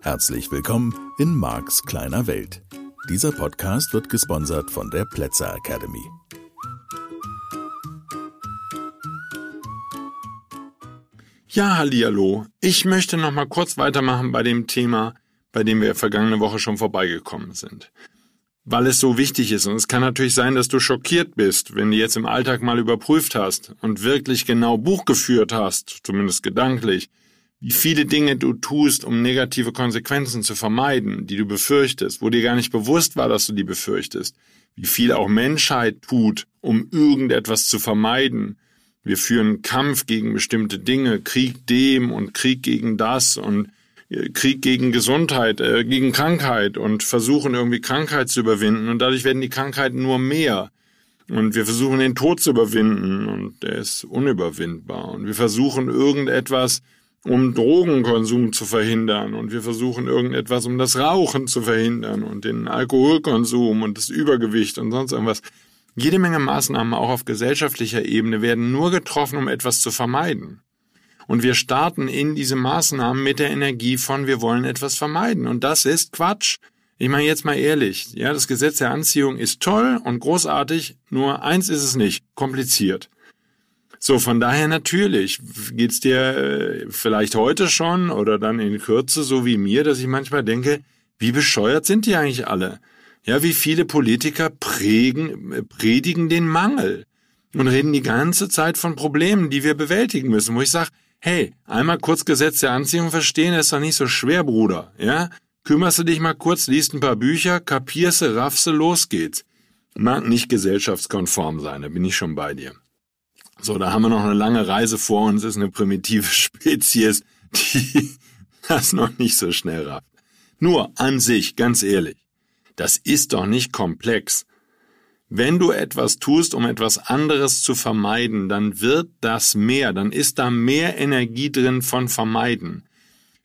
Herzlich willkommen in Marks kleiner Welt. Dieser Podcast wird gesponsert von der Plätzer Academy. Ja, hallihallo. Ich möchte noch mal kurz weitermachen bei dem Thema, bei dem wir vergangene Woche schon vorbeigekommen sind. Weil es so wichtig ist. Und es kann natürlich sein, dass du schockiert bist, wenn du jetzt im Alltag mal überprüft hast und wirklich genau Buch geführt hast, zumindest gedanklich, wie viele Dinge du tust, um negative Konsequenzen zu vermeiden, die du befürchtest, wo dir gar nicht bewusst war, dass du die befürchtest, wie viel auch Menschheit tut, um irgendetwas zu vermeiden, wir führen Kampf gegen bestimmte Dinge, Krieg dem und Krieg gegen das und Krieg gegen Gesundheit, äh, gegen Krankheit und versuchen irgendwie Krankheit zu überwinden und dadurch werden die Krankheiten nur mehr. Und wir versuchen den Tod zu überwinden und der ist unüberwindbar. Und wir versuchen irgendetwas, um Drogenkonsum zu verhindern und wir versuchen irgendetwas, um das Rauchen zu verhindern und den Alkoholkonsum und das Übergewicht und sonst irgendwas. Jede Menge Maßnahmen auch auf gesellschaftlicher Ebene werden nur getroffen, um etwas zu vermeiden. Und wir starten in diese Maßnahmen mit der Energie von wir wollen etwas vermeiden. Und das ist Quatsch. Ich meine jetzt mal ehrlich, ja, das Gesetz der Anziehung ist toll und großartig, nur eins ist es nicht, kompliziert. So, von daher natürlich geht's dir äh, vielleicht heute schon oder dann in Kürze so wie mir, dass ich manchmal denke, wie bescheuert sind die eigentlich alle? Ja, wie viele Politiker prägen, predigen den Mangel und reden die ganze Zeit von Problemen, die wir bewältigen müssen, wo ich sage, hey, einmal kurz Gesetz der Anziehung verstehen, ist doch nicht so schwer, Bruder, ja? Kümmerst du dich mal kurz, liest ein paar Bücher, kapierst du, raffst du, los geht's. Mag nicht gesellschaftskonform sein, da bin ich schon bei dir. So, da haben wir noch eine lange Reise vor uns, ist eine primitive Spezies, die das noch nicht so schnell rafft. Nur an sich, ganz ehrlich, das ist doch nicht komplex. Wenn du etwas tust, um etwas anderes zu vermeiden, dann wird das mehr, dann ist da mehr Energie drin von vermeiden.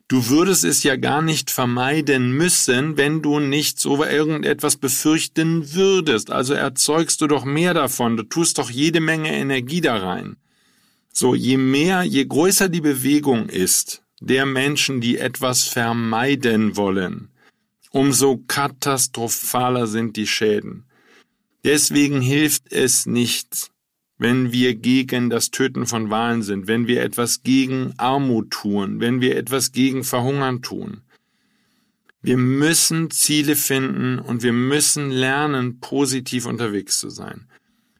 Du würdest es ja gar nicht vermeiden müssen, wenn du nicht so irgendetwas befürchten würdest. Also erzeugst du doch mehr davon. Du tust doch jede Menge Energie da rein. So, je mehr, je größer die Bewegung ist der Menschen, die etwas vermeiden wollen, umso katastrophaler sind die Schäden. Deswegen hilft es nicht, wenn wir gegen das Töten von Wahlen sind, wenn wir etwas gegen Armut tun, wenn wir etwas gegen Verhungern tun. Wir müssen Ziele finden und wir müssen lernen, positiv unterwegs zu sein.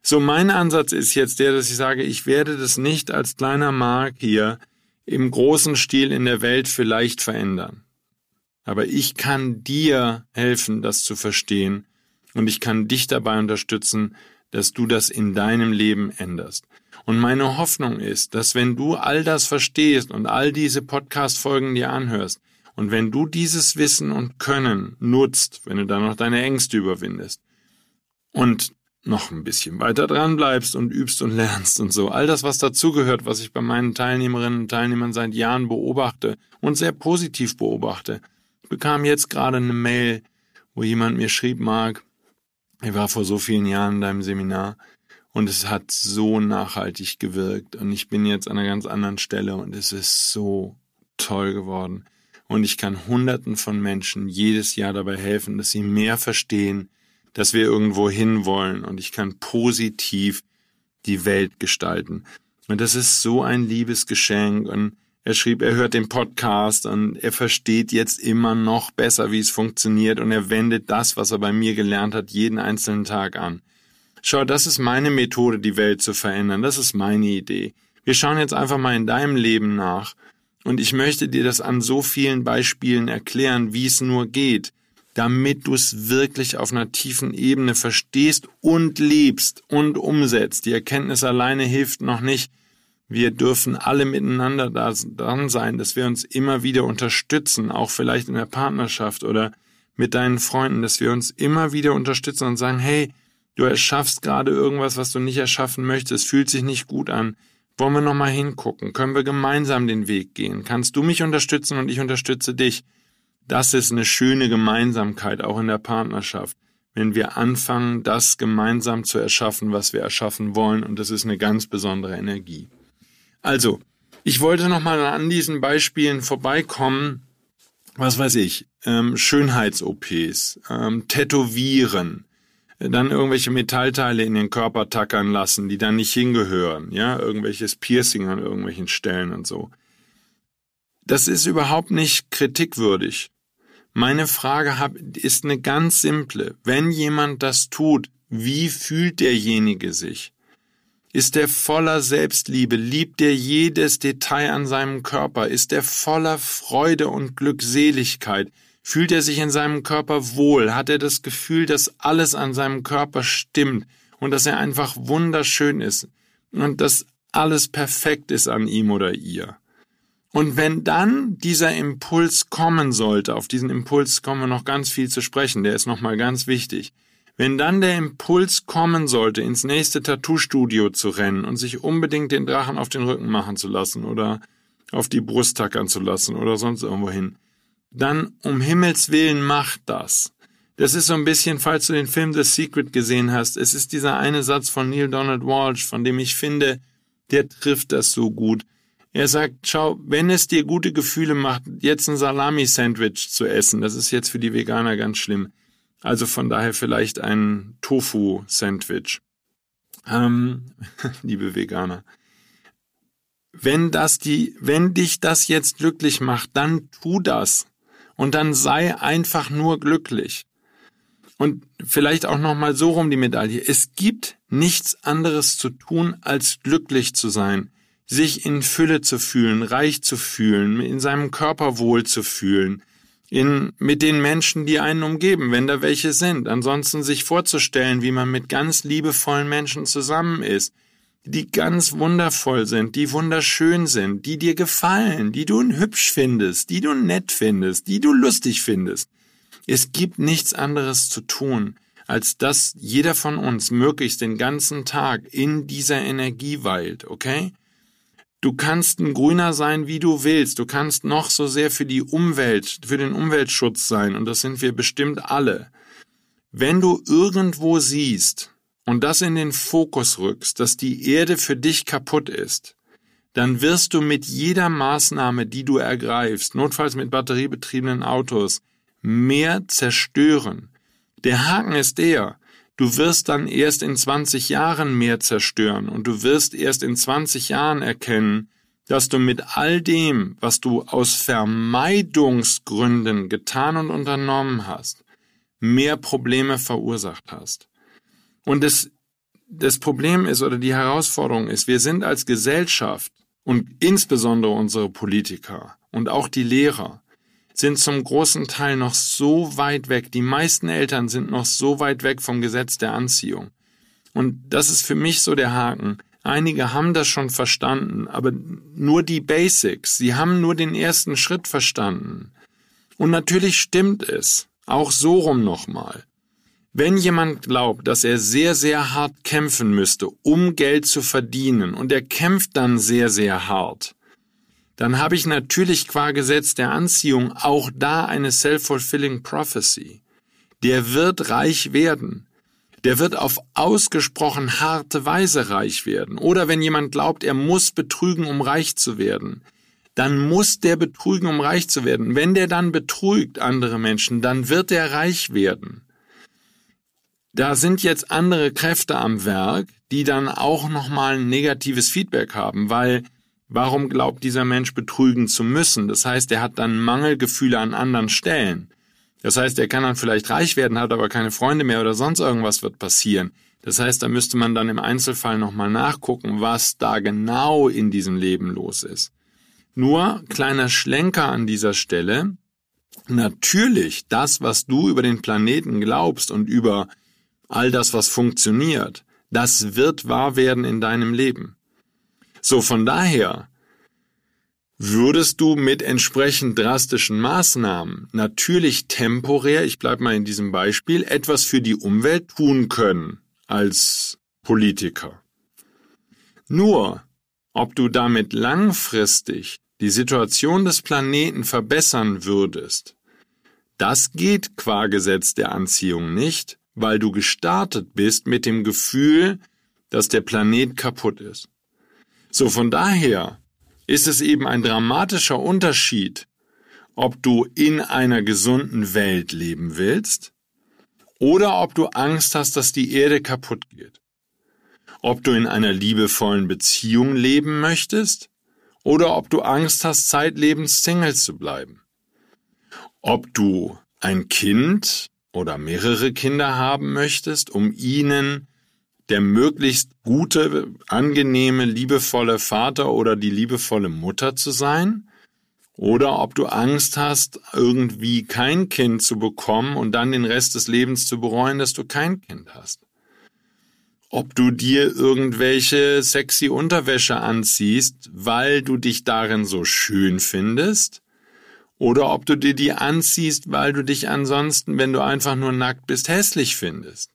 So, mein Ansatz ist jetzt der, dass ich sage, ich werde das nicht als kleiner Mark hier im großen Stil in der Welt vielleicht verändern. Aber ich kann dir helfen, das zu verstehen und ich kann dich dabei unterstützen, dass du das in deinem Leben änderst. Und meine Hoffnung ist, dass wenn du all das verstehst und all diese Podcast-Folgen dir anhörst und wenn du dieses Wissen und Können nutzt, wenn du dann noch deine Ängste überwindest und noch ein bisschen weiter dran bleibst und übst und lernst und so. All das, was dazugehört, was ich bei meinen Teilnehmerinnen und Teilnehmern seit Jahren beobachte und sehr positiv beobachte, bekam jetzt gerade eine Mail, wo jemand mir schrieb, Mark, ich war vor so vielen Jahren in deinem Seminar und es hat so nachhaltig gewirkt und ich bin jetzt an einer ganz anderen Stelle und es ist so toll geworden. Und ich kann Hunderten von Menschen jedes Jahr dabei helfen, dass sie mehr verstehen, dass wir irgendwo hinwollen und ich kann positiv die Welt gestalten. Und das ist so ein liebes Geschenk und er schrieb, er hört den Podcast und er versteht jetzt immer noch besser, wie es funktioniert und er wendet das, was er bei mir gelernt hat, jeden einzelnen Tag an. Schau, das ist meine Methode, die Welt zu verändern. Das ist meine Idee. Wir schauen jetzt einfach mal in deinem Leben nach und ich möchte dir das an so vielen Beispielen erklären, wie es nur geht, damit du es wirklich auf einer tiefen Ebene verstehst und liebst und umsetzt. Die Erkenntnis alleine hilft noch nicht. Wir dürfen alle miteinander da dran sein, dass wir uns immer wieder unterstützen, auch vielleicht in der Partnerschaft oder mit deinen Freunden, dass wir uns immer wieder unterstützen und sagen, hey, du erschaffst gerade irgendwas, was du nicht erschaffen möchtest, fühlt sich nicht gut an. Wollen wir nochmal hingucken? Können wir gemeinsam den Weg gehen? Kannst du mich unterstützen und ich unterstütze dich? Das ist eine schöne Gemeinsamkeit auch in der Partnerschaft. wenn wir anfangen, das gemeinsam zu erschaffen, was wir erschaffen wollen. Und das ist eine ganz besondere Energie. Also, ich wollte nochmal an diesen Beispielen vorbeikommen. Was weiß ich, ähm, Schönheits-OPs, ähm, Tätowieren, dann irgendwelche Metallteile in den Körper tackern lassen, die dann nicht hingehören, ja, irgendwelches Piercing an irgendwelchen Stellen und so. Das ist überhaupt nicht kritikwürdig. Meine Frage ist eine ganz simple. Wenn jemand das tut, wie fühlt derjenige sich? Ist er voller Selbstliebe? Liebt er jedes Detail an seinem Körper? Ist er voller Freude und Glückseligkeit? Fühlt er sich in seinem Körper wohl? Hat er das Gefühl, dass alles an seinem Körper stimmt und dass er einfach wunderschön ist und dass alles perfekt ist an ihm oder ihr? Und wenn dann dieser Impuls kommen sollte, auf diesen Impuls kommen wir noch ganz viel zu sprechen, der ist nochmal ganz wichtig. Wenn dann der Impuls kommen sollte, ins nächste Tattoo-Studio zu rennen und sich unbedingt den Drachen auf den Rücken machen zu lassen oder auf die Brust tackern zu lassen oder sonst irgendwo hin, dann um Himmels Willen macht das. Das ist so ein bisschen, falls du den Film The Secret gesehen hast, es ist dieser eine Satz von Neil Donald Walsh, von dem ich finde, der trifft das so gut. Er sagt, schau, wenn es dir gute Gefühle macht, jetzt ein Salami-Sandwich zu essen, das ist jetzt für die Veganer ganz schlimm. Also von daher vielleicht ein Tofu-Sandwich. Ähm, liebe Veganer. Wenn das die, wenn dich das jetzt glücklich macht, dann tu das. Und dann sei einfach nur glücklich. Und vielleicht auch nochmal so rum die Medaille. Es gibt nichts anderes zu tun, als glücklich zu sein sich in Fülle zu fühlen, reich zu fühlen, in seinem Körper wohl zu fühlen, in, mit den Menschen, die einen umgeben, wenn da welche sind. Ansonsten sich vorzustellen, wie man mit ganz liebevollen Menschen zusammen ist, die ganz wundervoll sind, die wunderschön sind, die dir gefallen, die du hübsch findest, die du nett findest, die du lustig findest. Es gibt nichts anderes zu tun, als dass jeder von uns möglichst den ganzen Tag in dieser Energie weilt, okay? Du kannst ein Grüner sein, wie du willst. Du kannst noch so sehr für die Umwelt, für den Umweltschutz sein. Und das sind wir bestimmt alle. Wenn du irgendwo siehst und das in den Fokus rückst, dass die Erde für dich kaputt ist, dann wirst du mit jeder Maßnahme, die du ergreifst, notfalls mit batteriebetriebenen Autos, mehr zerstören. Der Haken ist der, Du wirst dann erst in 20 Jahren mehr zerstören und du wirst erst in 20 Jahren erkennen, dass du mit all dem, was du aus Vermeidungsgründen getan und unternommen hast, mehr Probleme verursacht hast. Und das, das Problem ist oder die Herausforderung ist, wir sind als Gesellschaft und insbesondere unsere Politiker und auch die Lehrer sind zum großen Teil noch so weit weg. Die meisten Eltern sind noch so weit weg vom Gesetz der Anziehung. Und das ist für mich so der Haken. Einige haben das schon verstanden, aber nur die Basics. Sie haben nur den ersten Schritt verstanden. Und natürlich stimmt es. Auch so rum nochmal. Wenn jemand glaubt, dass er sehr, sehr hart kämpfen müsste, um Geld zu verdienen, und er kämpft dann sehr, sehr hart, dann habe ich natürlich qua Gesetz der Anziehung auch da eine self-fulfilling prophecy. Der wird reich werden. Der wird auf ausgesprochen harte Weise reich werden. Oder wenn jemand glaubt, er muss betrügen, um reich zu werden, dann muss der betrügen, um reich zu werden. Wenn der dann betrügt andere Menschen, dann wird er reich werden. Da sind jetzt andere Kräfte am Werk, die dann auch nochmal ein negatives Feedback haben, weil Warum glaubt dieser Mensch betrügen zu müssen? Das heißt, er hat dann Mangelgefühle an anderen Stellen. Das heißt, er kann dann vielleicht reich werden, hat aber keine Freunde mehr oder sonst irgendwas wird passieren. Das heißt, da müsste man dann im Einzelfall nochmal nachgucken, was da genau in diesem Leben los ist. Nur kleiner Schlenker an dieser Stelle. Natürlich, das, was du über den Planeten glaubst und über all das, was funktioniert, das wird wahr werden in deinem Leben. So, von daher würdest du mit entsprechend drastischen Maßnahmen natürlich temporär, ich bleibe mal in diesem Beispiel, etwas für die Umwelt tun können als Politiker. Nur, ob du damit langfristig die Situation des Planeten verbessern würdest, das geht qua Gesetz der Anziehung nicht, weil du gestartet bist mit dem Gefühl, dass der Planet kaputt ist. So von daher ist es eben ein dramatischer Unterschied, ob du in einer gesunden Welt leben willst oder ob du Angst hast, dass die Erde kaputt geht. Ob du in einer liebevollen Beziehung leben möchtest oder ob du Angst hast, zeitlebens Single zu bleiben. Ob du ein Kind oder mehrere Kinder haben möchtest, um ihnen der möglichst gute, angenehme, liebevolle Vater oder die liebevolle Mutter zu sein, oder ob du Angst hast, irgendwie kein Kind zu bekommen und dann den Rest des Lebens zu bereuen, dass du kein Kind hast. Ob du dir irgendwelche sexy Unterwäsche anziehst, weil du dich darin so schön findest, oder ob du dir die anziehst, weil du dich ansonsten, wenn du einfach nur nackt bist, hässlich findest.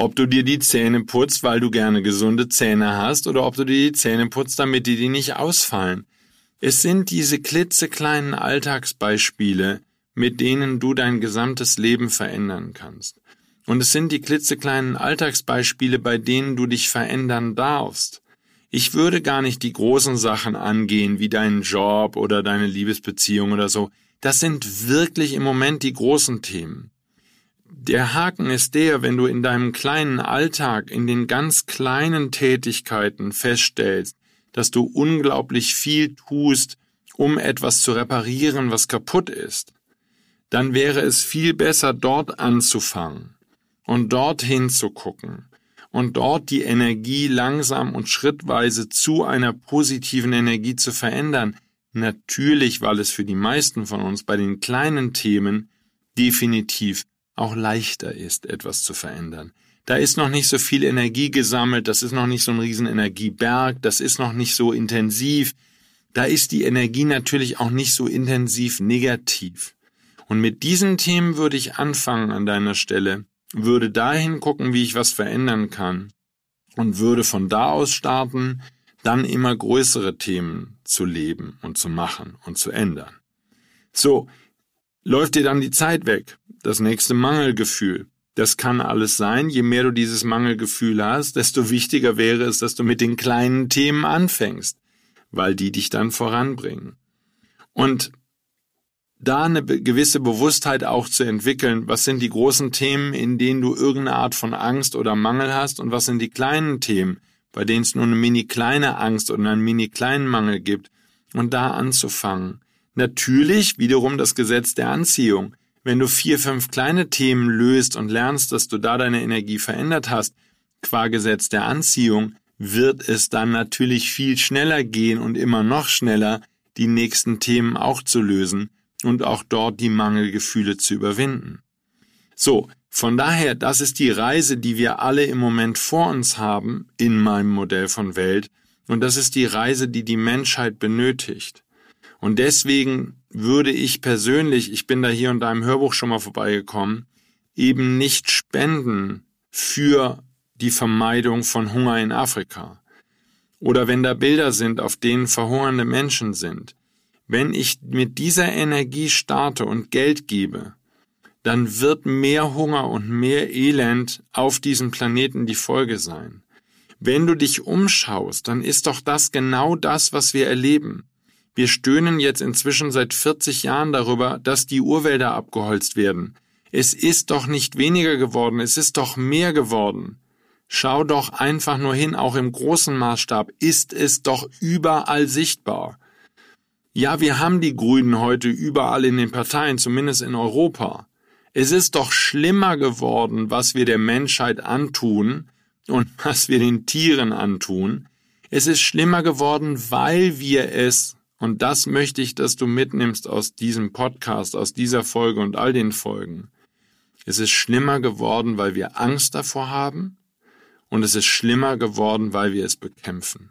Ob du dir die Zähne putzt, weil du gerne gesunde Zähne hast, oder ob du dir die Zähne putzt, damit die dir nicht ausfallen. Es sind diese klitzekleinen Alltagsbeispiele, mit denen du dein gesamtes Leben verändern kannst. Und es sind die klitzekleinen Alltagsbeispiele, bei denen du dich verändern darfst. Ich würde gar nicht die großen Sachen angehen, wie deinen Job oder deine Liebesbeziehung oder so. Das sind wirklich im Moment die großen Themen. Der Haken ist der, wenn du in deinem kleinen Alltag, in den ganz kleinen Tätigkeiten feststellst, dass du unglaublich viel tust, um etwas zu reparieren, was kaputt ist, dann wäre es viel besser, dort anzufangen und dorthin zu gucken und dort die Energie langsam und schrittweise zu einer positiven Energie zu verändern. Natürlich, weil es für die meisten von uns bei den kleinen Themen definitiv auch leichter ist, etwas zu verändern. Da ist noch nicht so viel Energie gesammelt, das ist noch nicht so ein riesen Energieberg, das ist noch nicht so intensiv. Da ist die Energie natürlich auch nicht so intensiv negativ. Und mit diesen Themen würde ich anfangen an deiner Stelle, würde dahin gucken, wie ich was verändern kann und würde von da aus starten, dann immer größere Themen zu leben und zu machen und zu ändern. So, läuft dir dann die Zeit weg, das nächste Mangelgefühl. Das kann alles sein. Je mehr du dieses Mangelgefühl hast, desto wichtiger wäre es, dass du mit den kleinen Themen anfängst, weil die dich dann voranbringen. Und da eine gewisse Bewusstheit auch zu entwickeln, was sind die großen Themen, in denen du irgendeine Art von Angst oder Mangel hast und was sind die kleinen Themen, bei denen es nur eine mini kleine Angst oder einen mini kleinen Mangel gibt und da anzufangen. Natürlich wiederum das Gesetz der Anziehung. Wenn du vier, fünf kleine Themen löst und lernst, dass du da deine Energie verändert hast, qua Gesetz der Anziehung, wird es dann natürlich viel schneller gehen und immer noch schneller, die nächsten Themen auch zu lösen und auch dort die Mangelgefühle zu überwinden. So, von daher, das ist die Reise, die wir alle im Moment vor uns haben in meinem Modell von Welt und das ist die Reise, die die Menschheit benötigt. Und deswegen würde ich persönlich, ich bin da hier und da im Hörbuch schon mal vorbeigekommen, eben nicht spenden für die Vermeidung von Hunger in Afrika. Oder wenn da Bilder sind, auf denen verhungernde Menschen sind, wenn ich mit dieser Energie starte und Geld gebe, dann wird mehr Hunger und mehr Elend auf diesem Planeten die Folge sein. Wenn du dich umschaust, dann ist doch das genau das, was wir erleben. Wir stöhnen jetzt inzwischen seit 40 Jahren darüber, dass die Urwälder abgeholzt werden. Es ist doch nicht weniger geworden, es ist doch mehr geworden. Schau doch einfach nur hin, auch im großen Maßstab ist es doch überall sichtbar. Ja, wir haben die Grünen heute überall in den Parteien, zumindest in Europa. Es ist doch schlimmer geworden, was wir der Menschheit antun und was wir den Tieren antun. Es ist schlimmer geworden, weil wir es, und das möchte ich, dass du mitnimmst aus diesem Podcast, aus dieser Folge und all den Folgen. Es ist schlimmer geworden, weil wir Angst davor haben, und es ist schlimmer geworden, weil wir es bekämpfen.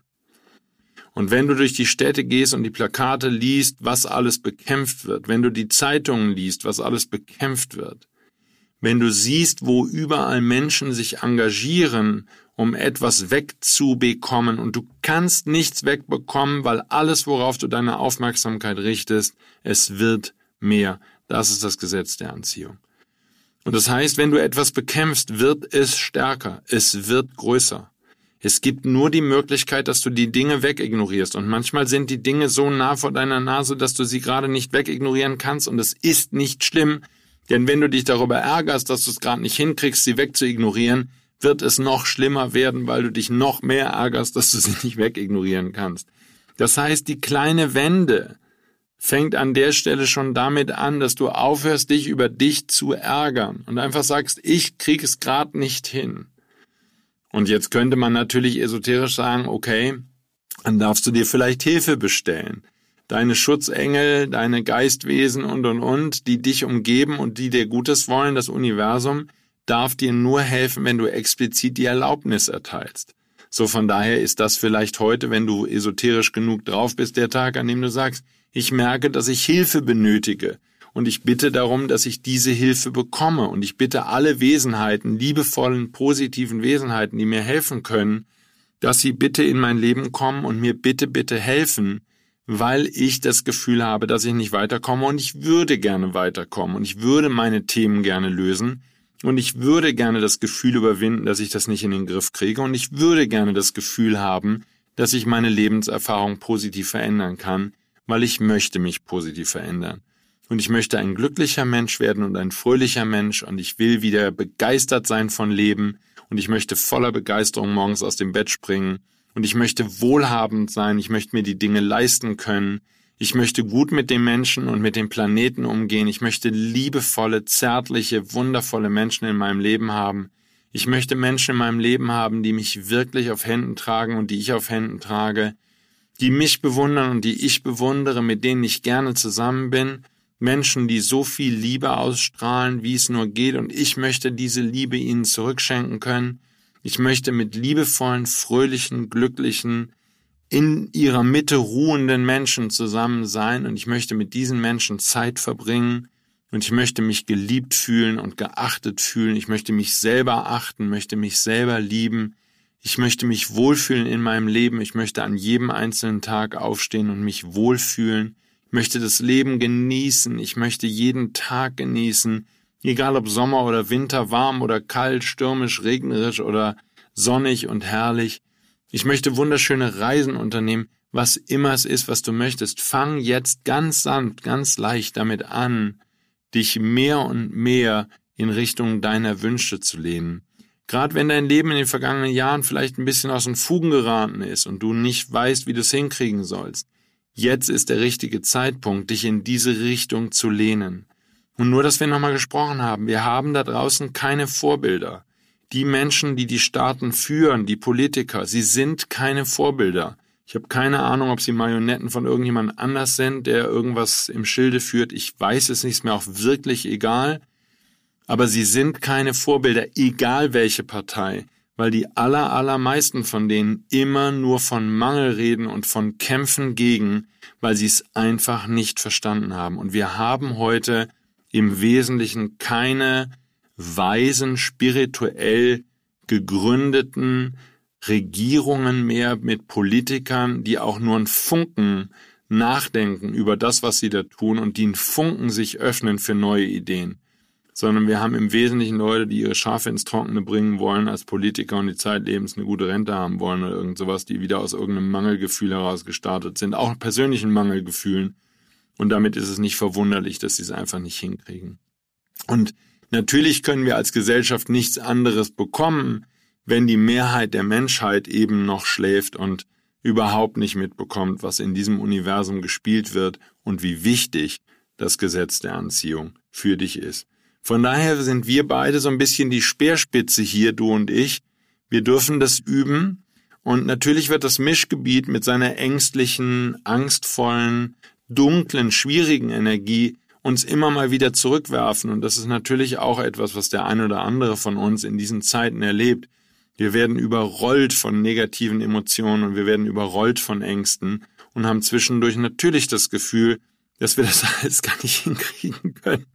Und wenn du durch die Städte gehst und die Plakate liest, was alles bekämpft wird, wenn du die Zeitungen liest, was alles bekämpft wird, wenn du siehst, wo überall Menschen sich engagieren, um etwas wegzubekommen und du kannst nichts wegbekommen, weil alles, worauf du deine Aufmerksamkeit richtest, es wird mehr. Das ist das Gesetz der Anziehung. Und das heißt, wenn du etwas bekämpfst, wird es stärker, es wird größer. Es gibt nur die Möglichkeit, dass du die Dinge wegignorierst. Und manchmal sind die Dinge so nah vor deiner Nase, dass du sie gerade nicht wegignorieren kannst. Und es ist nicht schlimm. Denn wenn du dich darüber ärgerst, dass du es gerade nicht hinkriegst, sie wegzuignorieren, wird es noch schlimmer werden, weil du dich noch mehr ärgerst, dass du sie nicht wegignorieren kannst. Das heißt, die kleine Wende fängt an der Stelle schon damit an, dass du aufhörst, dich über dich zu ärgern und einfach sagst, ich krieg es gerade nicht hin. Und jetzt könnte man natürlich esoterisch sagen, okay, dann darfst du dir vielleicht Hilfe bestellen. Deine Schutzengel, deine Geistwesen und und und, die dich umgeben und die dir Gutes wollen, das Universum, darf dir nur helfen, wenn du explizit die Erlaubnis erteilst. So von daher ist das vielleicht heute, wenn du esoterisch genug drauf bist, der Tag, an dem du sagst, ich merke, dass ich Hilfe benötige und ich bitte darum, dass ich diese Hilfe bekomme und ich bitte alle Wesenheiten, liebevollen, positiven Wesenheiten, die mir helfen können, dass sie bitte in mein Leben kommen und mir bitte, bitte helfen, weil ich das Gefühl habe, dass ich nicht weiterkomme und ich würde gerne weiterkommen und ich würde meine Themen gerne lösen und ich würde gerne das Gefühl überwinden, dass ich das nicht in den Griff kriege und ich würde gerne das Gefühl haben, dass ich meine Lebenserfahrung positiv verändern kann, weil ich möchte mich positiv verändern. Und ich möchte ein glücklicher Mensch werden und ein fröhlicher Mensch und ich will wieder begeistert sein von Leben und ich möchte voller Begeisterung morgens aus dem Bett springen und ich möchte wohlhabend sein, ich möchte mir die Dinge leisten können, ich möchte gut mit den Menschen und mit dem Planeten umgehen. Ich möchte liebevolle, zärtliche, wundervolle Menschen in meinem Leben haben. Ich möchte Menschen in meinem Leben haben, die mich wirklich auf Händen tragen und die ich auf Händen trage, die mich bewundern und die ich bewundere, mit denen ich gerne zusammen bin. Menschen, die so viel Liebe ausstrahlen, wie es nur geht, und ich möchte diese Liebe ihnen zurückschenken können. Ich möchte mit liebevollen, fröhlichen, glücklichen, in ihrer Mitte ruhenden Menschen zusammen sein und ich möchte mit diesen Menschen Zeit verbringen und ich möchte mich geliebt fühlen und geachtet fühlen. Ich möchte mich selber achten, möchte mich selber lieben. Ich möchte mich wohlfühlen in meinem Leben. Ich möchte an jedem einzelnen Tag aufstehen und mich wohlfühlen. Ich möchte das Leben genießen. Ich möchte jeden Tag genießen. Egal ob Sommer oder Winter, warm oder kalt, stürmisch, regnerisch oder sonnig und herrlich. Ich möchte wunderschöne Reisen unternehmen, was immer es ist, was du möchtest. Fang jetzt ganz sanft, ganz leicht damit an, dich mehr und mehr in Richtung deiner Wünsche zu lehnen. Gerade wenn dein Leben in den vergangenen Jahren vielleicht ein bisschen aus den Fugen geraten ist und du nicht weißt, wie du es hinkriegen sollst, jetzt ist der richtige Zeitpunkt, dich in diese Richtung zu lehnen. Und nur, dass wir nochmal gesprochen haben, wir haben da draußen keine Vorbilder die Menschen, die die Staaten führen, die Politiker, sie sind keine Vorbilder. Ich habe keine Ahnung, ob sie Marionetten von irgendjemand anders sind, der irgendwas im Schilde führt. Ich weiß es nicht, ist mir auch wirklich egal. Aber sie sind keine Vorbilder, egal welche Partei, weil die aller, allermeisten von denen immer nur von Mangel reden und von Kämpfen gegen, weil sie es einfach nicht verstanden haben. Und wir haben heute im Wesentlichen keine weisen, spirituell gegründeten Regierungen mehr mit Politikern, die auch nur einen Funken nachdenken über das, was sie da tun und die einen Funken sich öffnen für neue Ideen. Sondern wir haben im Wesentlichen Leute, die ihre Schafe ins Trockene bringen wollen als Politiker und die zeitlebens eine gute Rente haben wollen oder irgend sowas, die wieder aus irgendeinem Mangelgefühl heraus gestartet sind, auch persönlichen Mangelgefühlen. Und damit ist es nicht verwunderlich, dass sie es einfach nicht hinkriegen. Und Natürlich können wir als Gesellschaft nichts anderes bekommen, wenn die Mehrheit der Menschheit eben noch schläft und überhaupt nicht mitbekommt, was in diesem Universum gespielt wird und wie wichtig das Gesetz der Anziehung für dich ist. Von daher sind wir beide so ein bisschen die Speerspitze hier, du und ich. Wir dürfen das üben und natürlich wird das Mischgebiet mit seiner ängstlichen, angstvollen, dunklen, schwierigen Energie uns immer mal wieder zurückwerfen. Und das ist natürlich auch etwas, was der ein oder andere von uns in diesen Zeiten erlebt. Wir werden überrollt von negativen Emotionen und wir werden überrollt von Ängsten und haben zwischendurch natürlich das Gefühl, dass wir das alles gar nicht hinkriegen können,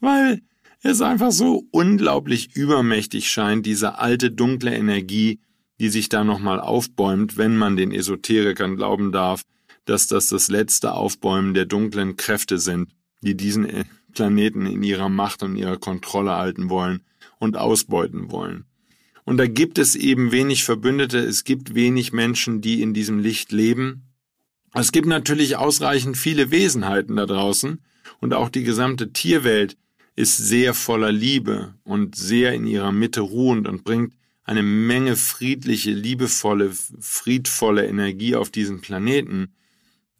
weil es einfach so unglaublich übermächtig scheint, diese alte dunkle Energie, die sich da nochmal aufbäumt, wenn man den Esoterikern glauben darf, dass das das letzte Aufbäumen der dunklen Kräfte sind die diesen äh, Planeten in ihrer Macht und ihrer Kontrolle halten wollen und ausbeuten wollen. Und da gibt es eben wenig Verbündete, es gibt wenig Menschen, die in diesem Licht leben. Es gibt natürlich ausreichend viele Wesenheiten da draußen und auch die gesamte Tierwelt ist sehr voller Liebe und sehr in ihrer Mitte ruhend und bringt eine Menge friedliche, liebevolle, friedvolle Energie auf diesen Planeten,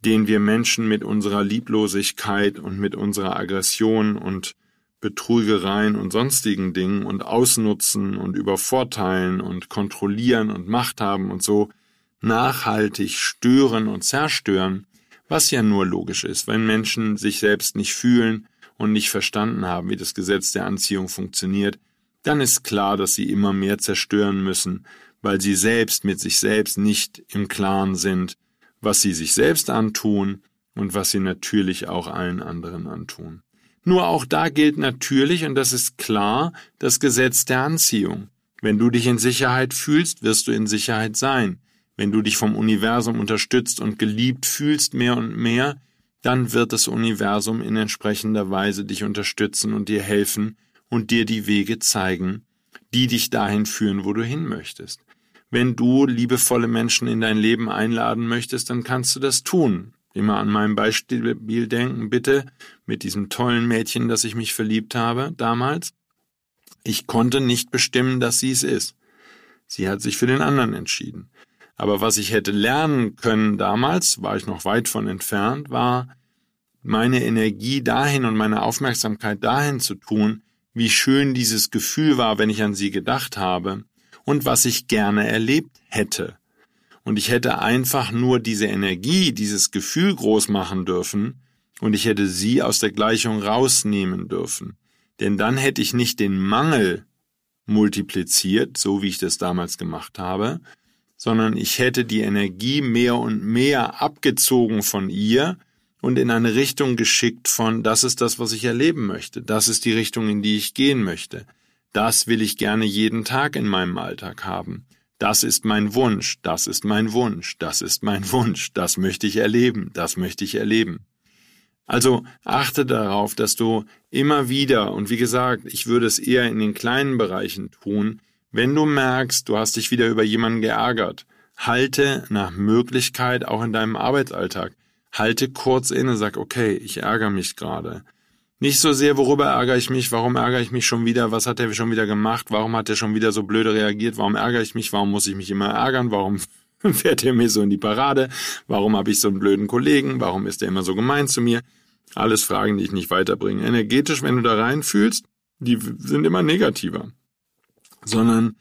den wir Menschen mit unserer Lieblosigkeit und mit unserer Aggression und Betrügereien und sonstigen Dingen und ausnutzen und übervorteilen und kontrollieren und Macht haben und so nachhaltig stören und zerstören, was ja nur logisch ist, wenn Menschen sich selbst nicht fühlen und nicht verstanden haben, wie das Gesetz der Anziehung funktioniert, dann ist klar, dass sie immer mehr zerstören müssen, weil sie selbst mit sich selbst nicht im Klaren sind, was sie sich selbst antun und was sie natürlich auch allen anderen antun. Nur auch da gilt natürlich, und das ist klar, das Gesetz der Anziehung. Wenn du dich in Sicherheit fühlst, wirst du in Sicherheit sein. Wenn du dich vom Universum unterstützt und geliebt fühlst mehr und mehr, dann wird das Universum in entsprechender Weise dich unterstützen und dir helfen und dir die Wege zeigen, die dich dahin führen, wo du hin möchtest. Wenn du liebevolle Menschen in dein Leben einladen möchtest, dann kannst du das tun. Immer an meinem Beispiel denken, bitte, mit diesem tollen Mädchen, das ich mich verliebt habe damals. Ich konnte nicht bestimmen, dass sie es ist. Sie hat sich für den anderen entschieden. Aber was ich hätte lernen können damals, war ich noch weit von entfernt, war, meine Energie dahin und meine Aufmerksamkeit dahin zu tun, wie schön dieses Gefühl war, wenn ich an sie gedacht habe und was ich gerne erlebt hätte und ich hätte einfach nur diese Energie, dieses Gefühl groß machen dürfen und ich hätte sie aus der Gleichung rausnehmen dürfen. Denn dann hätte ich nicht den Mangel multipliziert, so wie ich das damals gemacht habe, sondern ich hätte die Energie mehr und mehr abgezogen von ihr und in eine Richtung geschickt von, das ist das, was ich erleben möchte, das ist die Richtung, in die ich gehen möchte, das will ich gerne jeden Tag in meinem Alltag haben. Das ist mein Wunsch, das ist mein Wunsch, das ist mein Wunsch, das möchte ich erleben, das möchte ich erleben. Also achte darauf, dass du immer wieder, und wie gesagt, ich würde es eher in den kleinen Bereichen tun, wenn du merkst, du hast dich wieder über jemanden geärgert, halte nach Möglichkeit auch in deinem Arbeitsalltag, halte kurz inne, sag, okay, ich ärgere mich gerade. Nicht so sehr, worüber ärgere ich mich, warum ärgere ich mich schon wieder, was hat er schon wieder gemacht, warum hat er schon wieder so blöde reagiert, warum ärgere ich mich, warum muss ich mich immer ärgern, warum fährt er mir so in die Parade, warum habe ich so einen blöden Kollegen, warum ist er immer so gemein zu mir. Alles Fragen, die ich nicht weiterbringe. Energetisch, wenn du da reinfühlst, die sind immer negativer. Sondern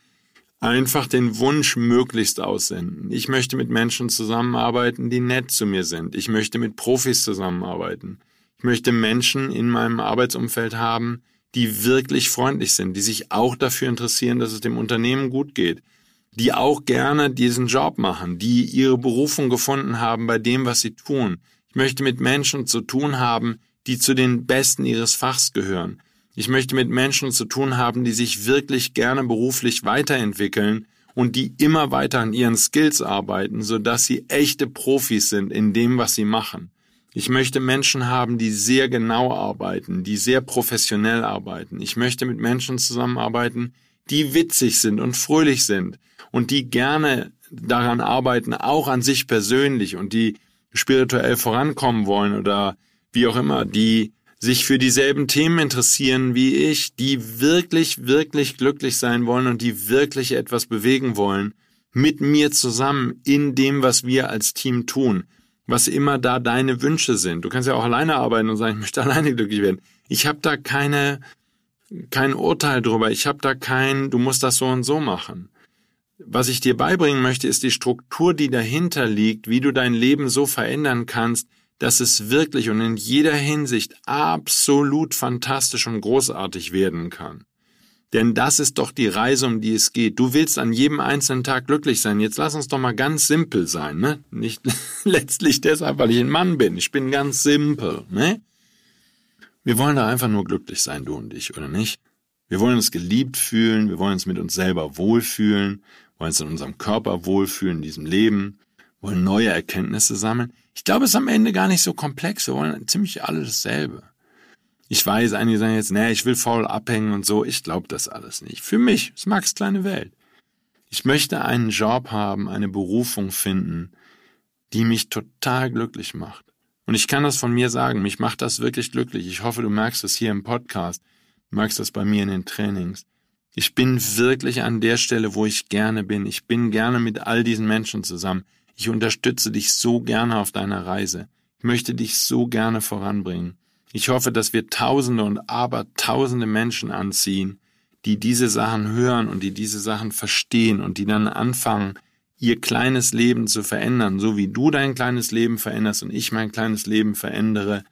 einfach den Wunsch möglichst aussenden. Ich möchte mit Menschen zusammenarbeiten, die nett zu mir sind. Ich möchte mit Profis zusammenarbeiten. Ich möchte Menschen in meinem Arbeitsumfeld haben, die wirklich freundlich sind, die sich auch dafür interessieren, dass es dem Unternehmen gut geht, die auch gerne diesen Job machen, die ihre Berufung gefunden haben bei dem, was sie tun. Ich möchte mit Menschen zu tun haben, die zu den Besten ihres Fachs gehören. Ich möchte mit Menschen zu tun haben, die sich wirklich gerne beruflich weiterentwickeln und die immer weiter an ihren Skills arbeiten, sodass sie echte Profis sind in dem, was sie machen. Ich möchte Menschen haben, die sehr genau arbeiten, die sehr professionell arbeiten. Ich möchte mit Menschen zusammenarbeiten, die witzig sind und fröhlich sind und die gerne daran arbeiten, auch an sich persönlich und die spirituell vorankommen wollen oder wie auch immer, die sich für dieselben Themen interessieren wie ich, die wirklich, wirklich glücklich sein wollen und die wirklich etwas bewegen wollen, mit mir zusammen in dem, was wir als Team tun was immer da deine Wünsche sind. Du kannst ja auch alleine arbeiten und sagen, ich möchte alleine glücklich werden. Ich habe da keine kein Urteil drüber. Ich habe da kein, du musst das so und so machen. Was ich dir beibringen möchte, ist die Struktur, die dahinter liegt, wie du dein Leben so verändern kannst, dass es wirklich und in jeder Hinsicht absolut fantastisch und großartig werden kann. Denn das ist doch die Reise, um die es geht. Du willst an jedem einzelnen Tag glücklich sein. Jetzt lass uns doch mal ganz simpel sein, ne? Nicht letztlich deshalb, weil ich ein Mann bin. Ich bin ganz simpel, ne? Wir wollen da einfach nur glücklich sein, du und ich, oder nicht? Wir wollen uns geliebt fühlen, wir wollen uns mit uns selber wohlfühlen, wollen uns in unserem Körper wohlfühlen, in diesem Leben, wollen neue Erkenntnisse sammeln. Ich glaube, es ist am Ende gar nicht so komplex. Wir wollen ziemlich alle dasselbe. Ich weiß, einige sagen jetzt, nee, ich will faul abhängen und so. Ich glaube das alles nicht. Für mich ist Max kleine Welt. Ich möchte einen Job haben, eine Berufung finden, die mich total glücklich macht. Und ich kann das von mir sagen, mich macht das wirklich glücklich. Ich hoffe, du merkst es hier im Podcast, du merkst das bei mir in den Trainings. Ich bin wirklich an der Stelle, wo ich gerne bin. Ich bin gerne mit all diesen Menschen zusammen. Ich unterstütze dich so gerne auf deiner Reise. Ich möchte dich so gerne voranbringen. Ich hoffe, dass wir Tausende und Abertausende Menschen anziehen, die diese Sachen hören und die diese Sachen verstehen und die dann anfangen, ihr kleines Leben zu verändern, so wie du dein kleines Leben veränderst und ich mein kleines Leben verändere.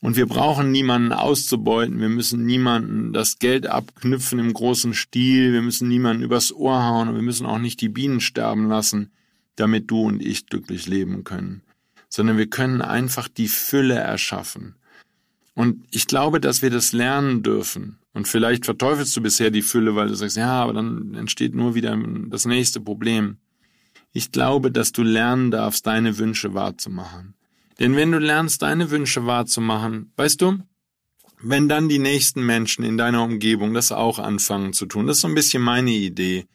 Und wir brauchen niemanden auszubeuten, wir müssen niemanden das Geld abknüpfen im großen Stil, wir müssen niemanden übers Ohr hauen und wir müssen auch nicht die Bienen sterben lassen, damit du und ich glücklich leben können, sondern wir können einfach die Fülle erschaffen. Und ich glaube, dass wir das lernen dürfen. Und vielleicht verteufelst du bisher die Fülle, weil du sagst, ja, aber dann entsteht nur wieder das nächste Problem. Ich glaube, dass du lernen darfst, deine Wünsche wahrzumachen. Denn wenn du lernst, deine Wünsche wahrzumachen, weißt du, wenn dann die nächsten Menschen in deiner Umgebung das auch anfangen zu tun, das ist so ein bisschen meine Idee.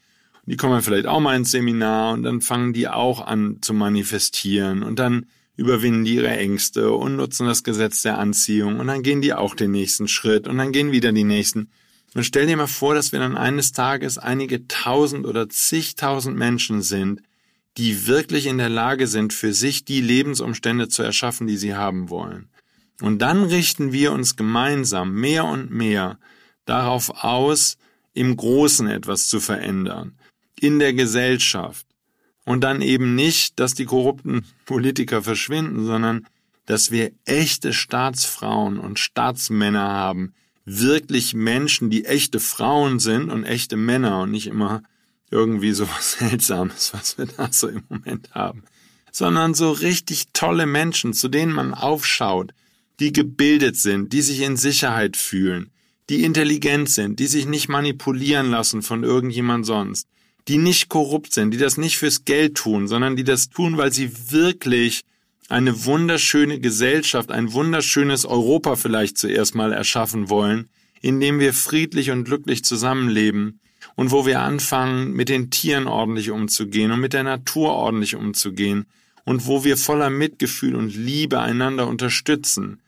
Die kommen vielleicht auch mal ins Seminar und dann fangen die auch an zu manifestieren und dann überwinden die ihre Ängste und nutzen das Gesetz der Anziehung und dann gehen die auch den nächsten Schritt und dann gehen wieder die nächsten. Und stell dir mal vor, dass wir dann eines Tages einige tausend oder zigtausend Menschen sind, die wirklich in der Lage sind, für sich die Lebensumstände zu erschaffen, die sie haben wollen. Und dann richten wir uns gemeinsam mehr und mehr darauf aus, im Großen etwas zu verändern, in der Gesellschaft. Und dann eben nicht, dass die korrupten Politiker verschwinden, sondern dass wir echte Staatsfrauen und Staatsmänner haben, wirklich Menschen, die echte Frauen sind und echte Männer und nicht immer irgendwie so was Seltsames, was wir da so im Moment haben, sondern so richtig tolle Menschen, zu denen man aufschaut, die gebildet sind, die sich in Sicherheit fühlen, die intelligent sind, die sich nicht manipulieren lassen von irgendjemand sonst, die nicht korrupt sind, die das nicht fürs Geld tun, sondern die das tun, weil sie wirklich eine wunderschöne Gesellschaft, ein wunderschönes Europa vielleicht zuerst mal erschaffen wollen, in dem wir friedlich und glücklich zusammenleben und wo wir anfangen, mit den Tieren ordentlich umzugehen und mit der Natur ordentlich umzugehen und wo wir voller Mitgefühl und Liebe einander unterstützen.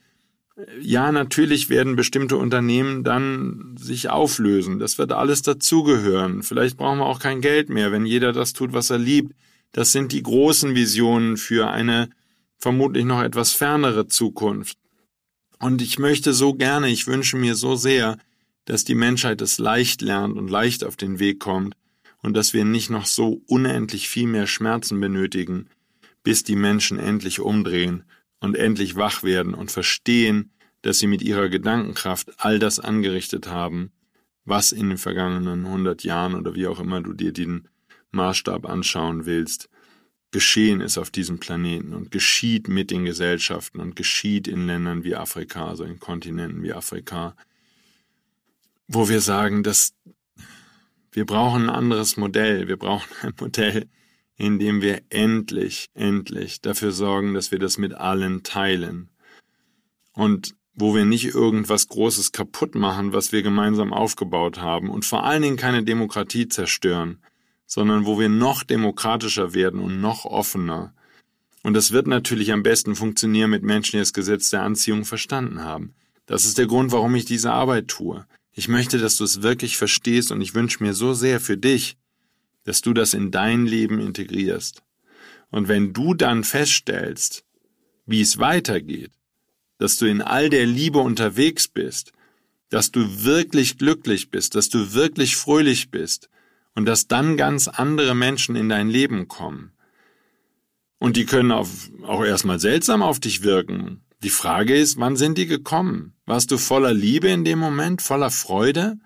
Ja, natürlich werden bestimmte Unternehmen dann sich auflösen. Das wird alles dazugehören. Vielleicht brauchen wir auch kein Geld mehr, wenn jeder das tut, was er liebt. Das sind die großen Visionen für eine vermutlich noch etwas fernere Zukunft. Und ich möchte so gerne, ich wünsche mir so sehr, dass die Menschheit es leicht lernt und leicht auf den Weg kommt und dass wir nicht noch so unendlich viel mehr Schmerzen benötigen, bis die Menschen endlich umdrehen und endlich wach werden und verstehen, dass sie mit ihrer Gedankenkraft all das angerichtet haben, was in den vergangenen hundert Jahren oder wie auch immer du dir den Maßstab anschauen willst, geschehen ist auf diesem Planeten und geschieht mit den Gesellschaften und geschieht in Ländern wie Afrika, also in Kontinenten wie Afrika, wo wir sagen, dass wir brauchen ein anderes Modell. Wir brauchen ein Modell, in dem wir endlich, endlich dafür sorgen, dass wir das mit allen teilen. Und wo wir nicht irgendwas Großes kaputt machen, was wir gemeinsam aufgebaut haben und vor allen Dingen keine Demokratie zerstören, sondern wo wir noch demokratischer werden und noch offener. Und das wird natürlich am besten funktionieren mit Menschen, die das Gesetz der Anziehung verstanden haben. Das ist der Grund, warum ich diese Arbeit tue. Ich möchte, dass du es wirklich verstehst und ich wünsche mir so sehr für dich, dass du das in dein Leben integrierst. Und wenn du dann feststellst, wie es weitergeht, dass du in all der Liebe unterwegs bist, dass du wirklich glücklich bist, dass du wirklich fröhlich bist und dass dann ganz andere Menschen in dein Leben kommen. Und die können auf, auch erstmal seltsam auf dich wirken, die Frage ist, wann sind die gekommen? Warst du voller Liebe in dem Moment, voller Freude?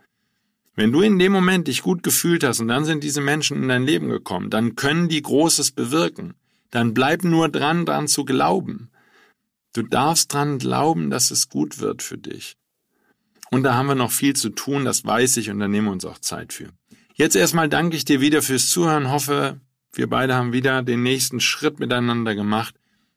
Wenn du in dem Moment dich gut gefühlt hast und dann sind diese Menschen in dein Leben gekommen, dann können die Großes bewirken. Dann bleib nur dran, dran zu glauben. Du darfst dran glauben, dass es gut wird für dich. Und da haben wir noch viel zu tun, das weiß ich, und da nehmen wir uns auch Zeit für. Jetzt erstmal danke ich dir wieder fürs Zuhören, hoffe, wir beide haben wieder den nächsten Schritt miteinander gemacht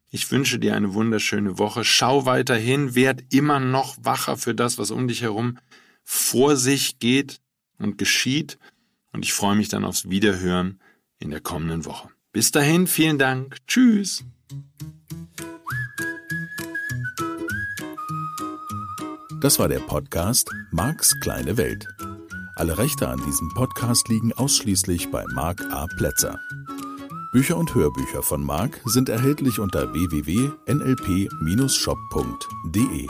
Ich wünsche dir eine wunderschöne Woche. Schau weiterhin, werd immer noch wacher für das, was um dich herum vor sich geht und geschieht. Und ich freue mich dann aufs Wiederhören in der kommenden Woche. Bis dahin, vielen Dank. Tschüss. Das war der Podcast Marks kleine Welt. Alle Rechte an diesem Podcast liegen ausschließlich bei Mark A. Plätzer. Bücher und Hörbücher von Mark sind erhältlich unter www.nlp-shop.de.